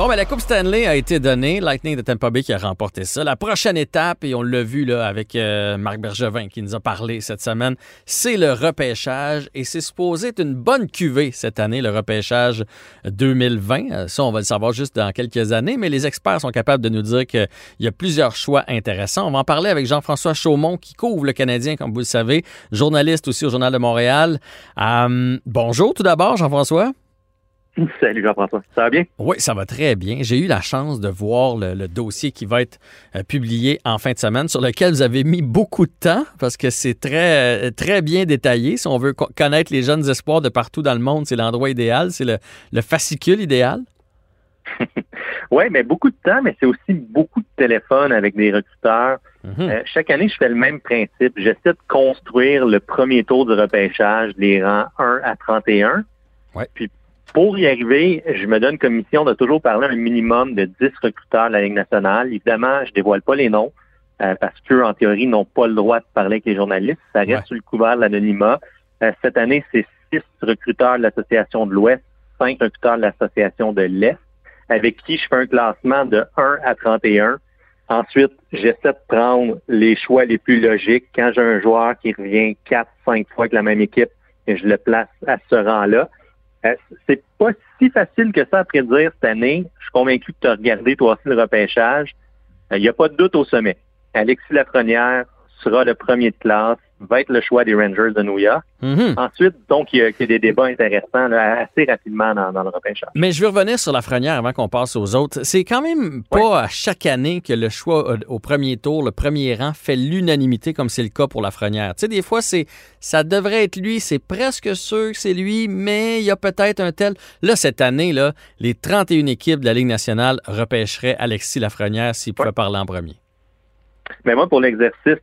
Bon, ben, la Coupe Stanley a été donnée. Lightning de Tampa Bay qui a remporté ça. La prochaine étape, et on l'a vu là, avec euh, Marc Bergevin qui nous a parlé cette semaine, c'est le repêchage. Et c'est supposé être une bonne cuvée cette année, le repêchage 2020. Euh, Ça, on va le savoir juste dans quelques années, mais les experts sont capables de nous dire qu'il y a plusieurs choix intéressants. On va en parler avec Jean-François Chaumont qui couvre le Canadien, comme vous le savez, journaliste aussi au Journal de Montréal. Euh, bonjour tout d'abord, Jean-François. Salut Jean-François. Ça va bien? Oui, ça va très bien. J'ai eu la chance de voir le, le dossier qui va être euh, publié en fin de semaine, sur lequel vous avez mis beaucoup de temps parce que c'est très, euh, très bien détaillé. Si on veut co- connaître les jeunes espoirs de partout dans le monde, c'est l'endroit idéal, c'est le, le fascicule idéal. Oui, mais beaucoup de temps, mais c'est aussi beaucoup de téléphones avec des recruteurs. Mhm. Euh, chaque année, je fais le même principe. J'essaie de construire le premier tour du repêchage, les rangs 1 à 31. Ouais. Puis pour y arriver, je me donne comme mission de toujours parler un minimum de 10 recruteurs de la Ligue nationale. Évidemment, je dévoile pas les noms euh, parce qu'eux, en théorie, n'ont pas le droit de parler avec les journalistes. Ça reste Ouais. sous le couvert de l'anonymat. Euh, cette année, c'est 6 recruteurs de l'Association de l'Ouest, 5 recruteurs de l'Association de l'Est, avec qui je fais un classement de 1 à 31. Ensuite, j'essaie de prendre les choix les plus logiques. Quand j'ai un joueur qui revient 4, 5 fois avec la même équipe, et je le place à ce rang-là. Euh, c'est pas si facile que ça à prédire cette année. Je suis convaincu que tu as regardé toi aussi le repêchage. Euh, Il n'y a pas de doute au sommet. Alexis Lafrenière sera le premier de classe, va être le choix des Rangers de New York. Mhm. Ensuite, donc, il y a, il y a des débats intéressants là, assez rapidement dans, dans le repêchage. Mais je veux revenir sur la frenière avant qu'on passe aux autres. C'est quand même pas à chaque année que le choix euh, au premier tour, le premier rang, fait l'unanimité comme c'est le cas pour la frenière. Tu sais, des fois, c'est ça devrait être lui, c'est presque sûr que c'est lui, mais il y a peut-être un tel. Là, cette année, là, les 31 équipes de la Ligue nationale repêcheraient Alexis Lafrenière s'il pouvait parler en premier. Mais moi, pour l'exercice,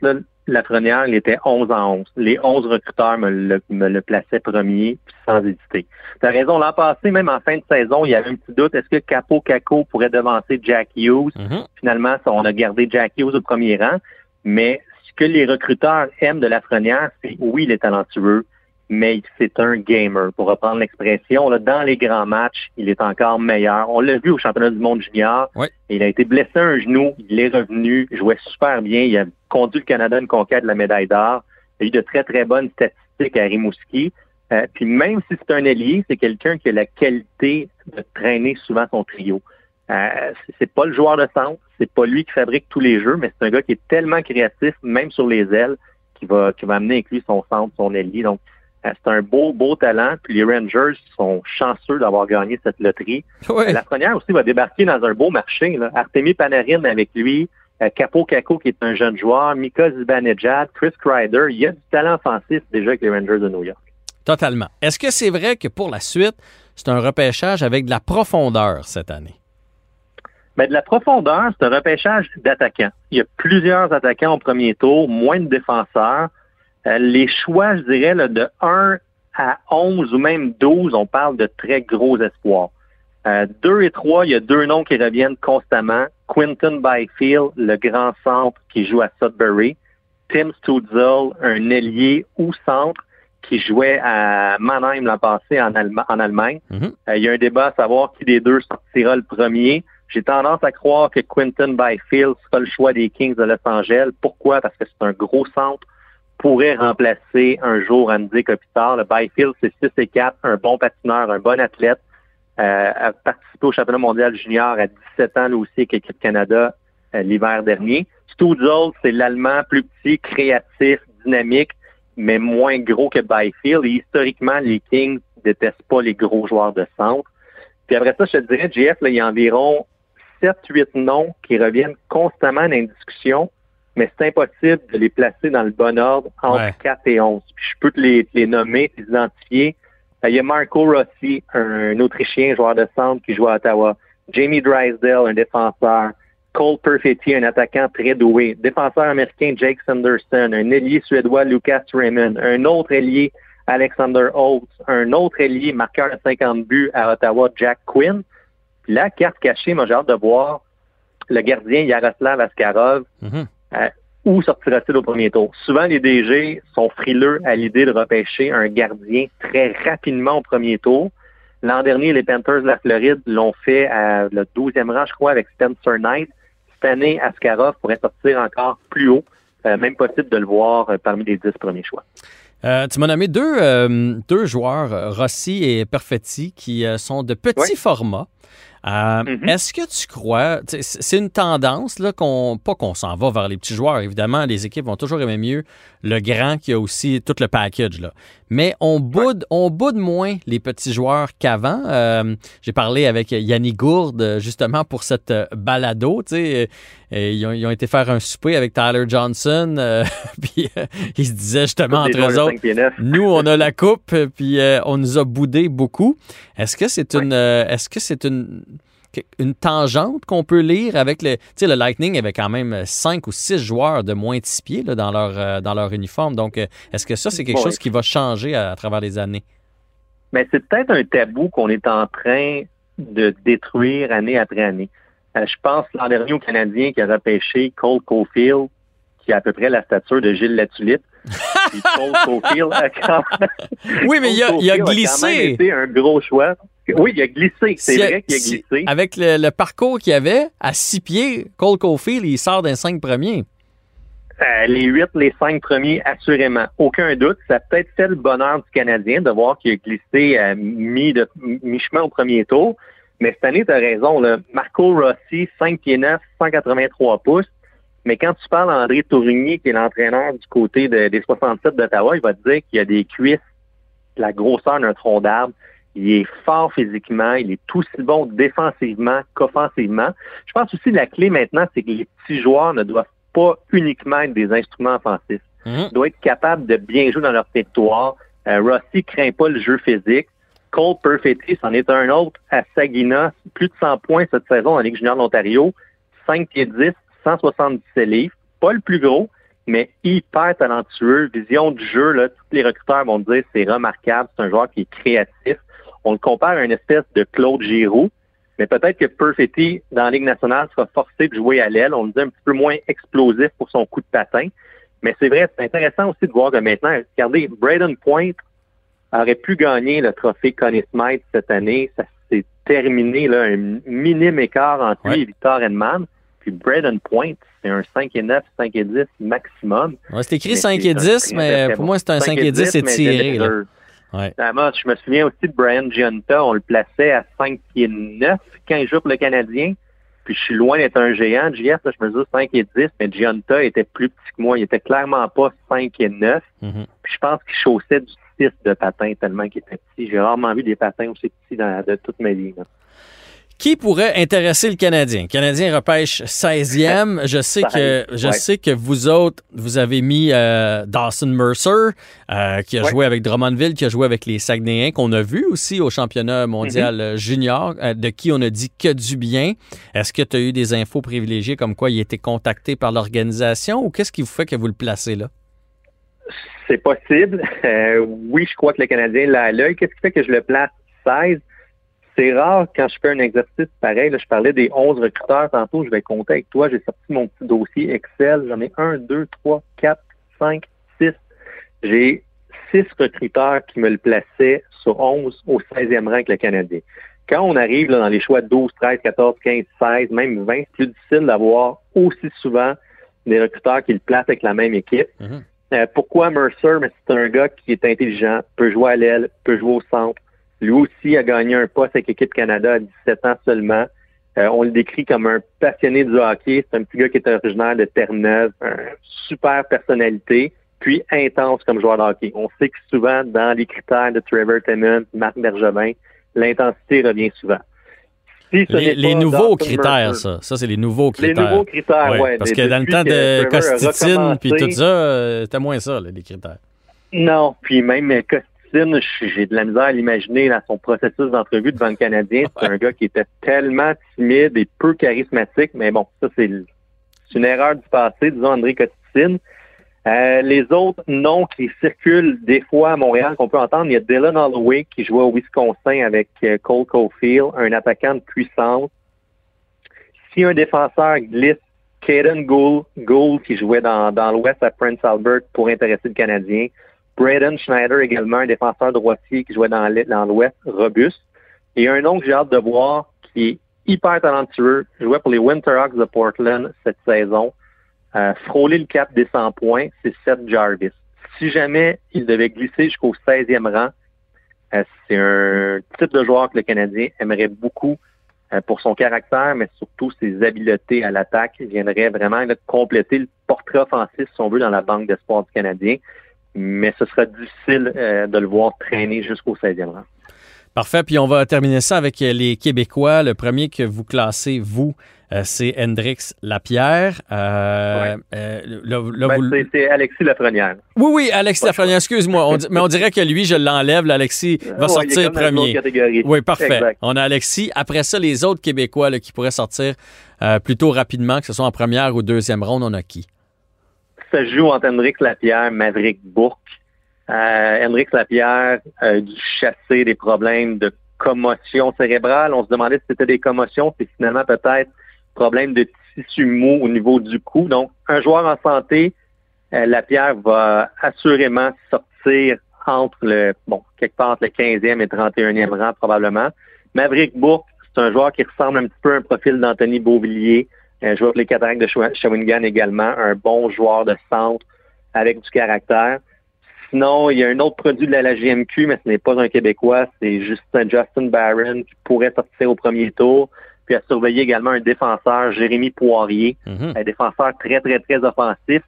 là, Lafrenière, il était 11 en 11. Les 11 recruteurs me le, me le plaçaient premier, puis sans hésiter. Tu as raison, l'an passé, même en fin de saison, il y avait un petit doute. Est-ce que Capo Caco pourrait devancer Jack Hughes? Mhm. Finalement, on a gardé Jack Hughes au premier rang. Mais ce que les recruteurs aiment de Lafrenière, c'est oui, il est talentueux, mais c'est un gamer. Pour reprendre l'expression, là, dans les grands matchs, il est encore meilleur. On l'a vu au championnat du monde junior. Ouais. Il a été blessé à un genou, il est revenu, il jouait super bien. Il a conduit le Canada à une conquête de la médaille d'or. Il a eu de très, très bonnes statistiques à Rimouski. Euh, puis même si c'est un ailier, c'est quelqu'un qui a la qualité de traîner souvent son trio. Euh, c'est- pas le joueur de centre, c'est pas lui qui fabrique tous les jeux, mais c'est un gars qui est tellement créatif, même sur les ailes, qui va, qui va amener avec lui son centre, son ailier. Donc, c'est un beau, beau talent. Puis les Rangers sont chanceux d'avoir gagné cette loterie. La première aussi va débarquer dans un beau marché. Là. Artemi Panarin avec lui, euh, Capo Caco qui est un jeune joueur, Mika Zibanejad, Chris Kreider. Il y a du talent offensif déjà avec les Rangers de New York. Totalement. Est-ce que c'est vrai que pour la suite, c'est un repêchage avec de la profondeur cette année? Mais de la profondeur, c'est un repêchage d'attaquants. Il y a plusieurs attaquants au premier tour, moins de défenseurs. Euh, les choix, je dirais, là, de 1 à 11 ou même 12, on parle de très gros espoirs. Euh, 2 et 3, il y a deux noms qui reviennent constamment. Quinton Byfield, le grand centre qui joue à Sudbury. Tim Stutzel, un ailier ou centre qui jouait à Mannheim l'an passé en, Allema- en Allemagne. Mhm. Euh, il y a un débat à savoir qui des deux sortira le premier. J'ai tendance à croire que Quinton Byfield sera le choix des Kings de Los Angeles. Pourquoi? Parce que c'est un gros centre, pourrait remplacer un jour Andy Kopitar. Le Byfield, c'est 6 et 4, un bon patineur, un bon athlète. Euh, a participé au championnat mondial junior à 17 ans, là aussi, avec l'équipe Canada euh, l'hiver dernier. Stutzel, c'est l'Allemand plus petit, créatif, dynamique, mais moins gros que Byfield. Et historiquement, les Kings détestent pas les gros joueurs de centre. Puis après ça, je te dirais, JF, il y a environ 7-8 noms qui reviennent constamment dans les discussions, mais c'est impossible de les placer dans le bon ordre entre Ouais. 4 et 11. Puis je peux te les, te les nommer, te les identifier. Euh, Il y a Marco Rossi, un, Autrichien joueur de centre qui joue à Ottawa. Jamie Drysdale, un défenseur. Cole Perfetti, un attaquant très doué. Défenseur américain Jake Sanderson. Un ailier suédois Lucas Raymond. Un autre ailier Alexander Holtz. Un autre ailier marqueur de 50 buts à Ottawa Jack Quinn. Puis la carte cachée, moi j'ai hâte de voir le gardien Yaroslav Askarov. Mhm. Euh, Où sortira-t-il au premier tour? Souvent, les DG sont frileux à l'idée de repêcher un gardien très rapidement au premier tour. L'an dernier, les Panthers de la Floride l'ont fait à le 12e rang, je crois, avec Spencer Knight. Cette année, Askarov pourrait sortir encore plus haut. Euh, même possible de le voir euh, parmi les 10 premiers choix. Euh, tu m'as nommé deux, deux joueurs, Rossi et Perfetti, qui sont de petits formats. Mm-hmm. Est-ce que tu crois, c'est une tendance, là, qu'on, pas qu'on s'en va vers les petits joueurs, évidemment, les équipes vont toujours aimer mieux le grand qui a aussi tout le package, là. Mais on boude, on boude moins les petits joueurs qu'avant. Euh, j'ai parlé avec Yannick Gourde, justement, pour cette euh, balado. Ils ont, ils ont, été faire un souper avec Tyler Johnson, puis ils se disaient justement entre eux autres, nous, on a la coupe, puis on nous a boudé beaucoup. Est-ce que c'est une, est-ce que c'est une une tangente qu'on peut lire avec le. Tu sais, le Lightning avait quand même cinq ou six joueurs de moins de six pieds dans, leur, euh, dans leur uniforme. Donc, euh, est-ce que ça, c'est quelque chose qui va changer à, travers les années? Mais c'est peut-être un tabou qu'on est en train de détruire année après année. Euh, je pense l'an dernier au Canadien qui a repêché Cole Caulfield, qui a à peu près la stature de Gilles Latulippe. Oui, mais il a, il a glissé. A un gros choix. Oui, il a glissé. C'est vrai qu'il a glissé. avec le, parcours qu'il avait, à six pieds, Cole Caulfield, il sort d'un cinq premiers. Euh, les huit, les cinq premiers, assurément. Aucun doute. Ça a peut-être fait le bonheur du Canadien de voir qu'il a glissé à mi-chemin au premier tour. Mais cette année, tu as raison. Marco Rossi, 5 pieds 9, 183 pouces. Mais quand tu parles à André Tourigny, qui est l'entraîneur du côté des 67 d'Ottawa, il va te dire qu'il a des cuisses, la grosseur d'un tronc d'arbre. Il est fort physiquement, il est aussi bon défensivement qu'offensivement. Je pense aussi que la clé maintenant, c'est que les petits joueurs ne doivent pas uniquement être des instruments offensifs. Mhm. Ils doivent être capables de bien jouer dans leur territoire. Euh, Rossi craint pas le jeu physique. Cole Perfetti, c'en est un autre à Sagina. Plus de 100 points cette saison en Ligue junior d'Ontario. 5 pieds 10, 177 livres. Pas le plus gros, mais hyper talentueux. Vision du jeu, là, tous les recruteurs vont dire c'est remarquable. C'est un joueur qui est créatif on le compare à une espèce de Claude Giroux, mais peut-être que Perfetti, dans la Ligue nationale, sera forcé de jouer à l'aile. On le dit un petit peu moins explosif pour son coup de patin. Mais c'est vrai, c'est intéressant aussi de voir que maintenant, regardez, Braden Point aurait pu gagner le trophée Connie Smythe cette année. Ça s'est terminé, là, un minime écart entre lui et Victor Edman. Puis Braden Point, c'est un 5 et 9, 5 et 10 maximum. c'est écrit 5 et 10, mais pour moi, c'est un 5 et 10 étiré. Ouais. je me souviens aussi de Brian Gianta, on le plaçait à 5 pieds 9 quand il joue pour le Canadien. Puis je suis loin d'être un géant. JF, je me dis 5 et 10, mais Gianta était plus petit que moi. Il était clairement pas 5 et 9. Mm-hmm. Puis je pense qu'il chaussait du 6 de patin tellement qu'il était petit. J'ai rarement vu des patins aussi petits dans, de toute ma vie. Là. Qui pourrait intéresser le Canadien? Le Canadien repêche 16e. Je sais que je sais que vous autres, vous avez mis euh, Dawson Mercer, euh, qui a joué avec Drummondville, qui a joué avec les Saguenayens, qu'on a vu aussi au championnat mondial mm-hmm. junior, euh, de qui on a dit que du bien. Est-ce que tu as eu des infos privilégiées comme quoi il a été contacté par l'organisation ou qu'est-ce qui vous fait que vous le placez là? C'est possible. oui, je crois que le Canadien l'a à l'œil. Qu'est-ce qui fait que je le place 16? C'est rare quand je fais un exercice pareil. je parlais des 11 recruteurs tantôt. Je vais compter avec toi. J'ai sorti mon petit dossier Excel. J'en ai 1, 2, 3, 4, 5, 6. J'ai 6 recruteurs qui me le plaçaient sur 11 au 16e rang avec le Canadien. Quand on arrive dans les choix 12, 13, 14, 15, 16, même 20, c'est plus difficile d'avoir aussi souvent des recruteurs qui le placent avec la même équipe. Mm-hmm. Euh, pourquoi Mercer? Mais c'est un gars qui est intelligent, peut jouer à l'aile, peut jouer au centre, lui aussi a gagné un poste avec l'équipe Canada à 17 ans seulement. Euh, on le décrit comme un passionné du hockey. C'est un petit gars qui est originaire de Terre-Neuve, une super personnalité, puis intense comme joueur de hockey. On sait que souvent, dans les critères de Trevor Tennant, Marc Bergevin, l'intensité revient souvent. les, nouveaux critères, ça. Ça, c'est les nouveaux critères. Les nouveaux critères, oui. Ouais, parce que dans le temps de Costitine puis tout ça, euh, c'était moins ça, les critères. Non, puis même Costitine, j'ai de la misère à l'imaginer dans son processus d'entrevue devant le Canadien. C'est un gars qui était tellement timide et peu charismatique, mais bon, ça, c'est une erreur du passé, disons André Cotticine. Euh, les autres noms qui circulent des fois à Montréal qu'on peut entendre, il y a Dylan Holloway qui jouait au Wisconsin avec euh, Cole Caulfield, un attaquant de puissance. Si un défenseur glisse Caden Gould, Gould qui jouait dans, dans l'Ouest à Prince Albert pour intéresser le Canadien. Braden Schneider également, un défenseur droitier qui jouait dans l'Ouest, robuste. Et un nom que j'ai hâte de voir qui est hyper talentueux, jouait pour les Winterhawks de Portland cette saison. Euh, frôler le cap des 100 points, c'est Seth Jarvis. Si jamais il devait glisser jusqu'au 16e rang, euh, c'est un type de joueur que le Canadien aimerait beaucoup euh, pour son caractère, mais surtout ses habiletés à l'attaque. Il viendrait vraiment compléter le portrait offensif, si on veut, dans la banque d'espoir du Canadien. Mais ce sera difficile de le voir traîner jusqu'au 16e rang. Parfait. Puis on va terminer ça avec euh, les Québécois. Le premier que vous classez, vous, euh, c'est Hendrix Lapierre. Euh, ben, C'est Alexis Lafrenière. Oui, oui, Alexis Lafrenière, excuse-moi. mais on dirait que lui, je l'enlève. Alexis va sortir premier. Oui, parfait. On a Alexis. Après ça, les autres Québécois qui pourraient sortir plutôt rapidement, que ce soit en première ou deuxième ronde, on a qui? Ça joue entre Hendrix Lapierre, Maverick Bourque. Euh, Henrik Lapierre a dû chasser des problèmes de commotion cérébrale. On se demandait si c'était des commotions, c'est finalement peut-être problème de tissu mou au niveau du cou. Donc, un joueur en santé, euh, Lapierre va assurément sortir entre le, bon, quelque part entre le 15e et 31e rang probablement. Maverick Bourque, c'est un joueur qui ressemble un petit peu à un profil d'Anthony Beauvillier, un joueur de les Cataractes de Shawinigan également, un bon joueur de centre avec du caractère. Sinon, il y a un autre produit de la, GMQ, mais ce n'est pas un Québécois, c'est Justin, Justin Barron qui pourrait sortir au premier tour. Puis à surveiller également un défenseur, Jérémy Poirier, mhm. un défenseur très, très, très offensif.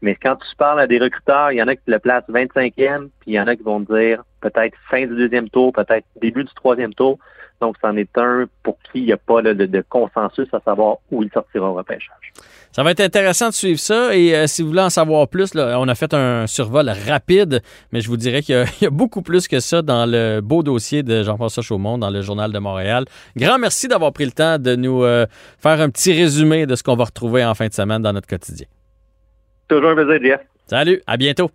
Mais quand tu parles à des recruteurs, il y en a qui le placent 25e, puis il y en a qui vont dire peut-être fin du deuxième tour, peut-être début du troisième tour. Donc, c'en est un pour qui il n'y a pas de, consensus à savoir où il sortira au repêchage. Ça va être intéressant de suivre ça. Et euh, si vous voulez en savoir plus, on a fait un survol rapide, mais je vous dirais qu'il y, a beaucoup plus que ça dans le beau dossier de Jean-François Chaumont dans le Journal de Montréal. Grand merci d'avoir pris le temps de nous euh, faire un petit résumé de ce qu'on va retrouver en fin de semaine dans notre quotidien. Toujours un plaisir, Jeff. Salut, à bientôt.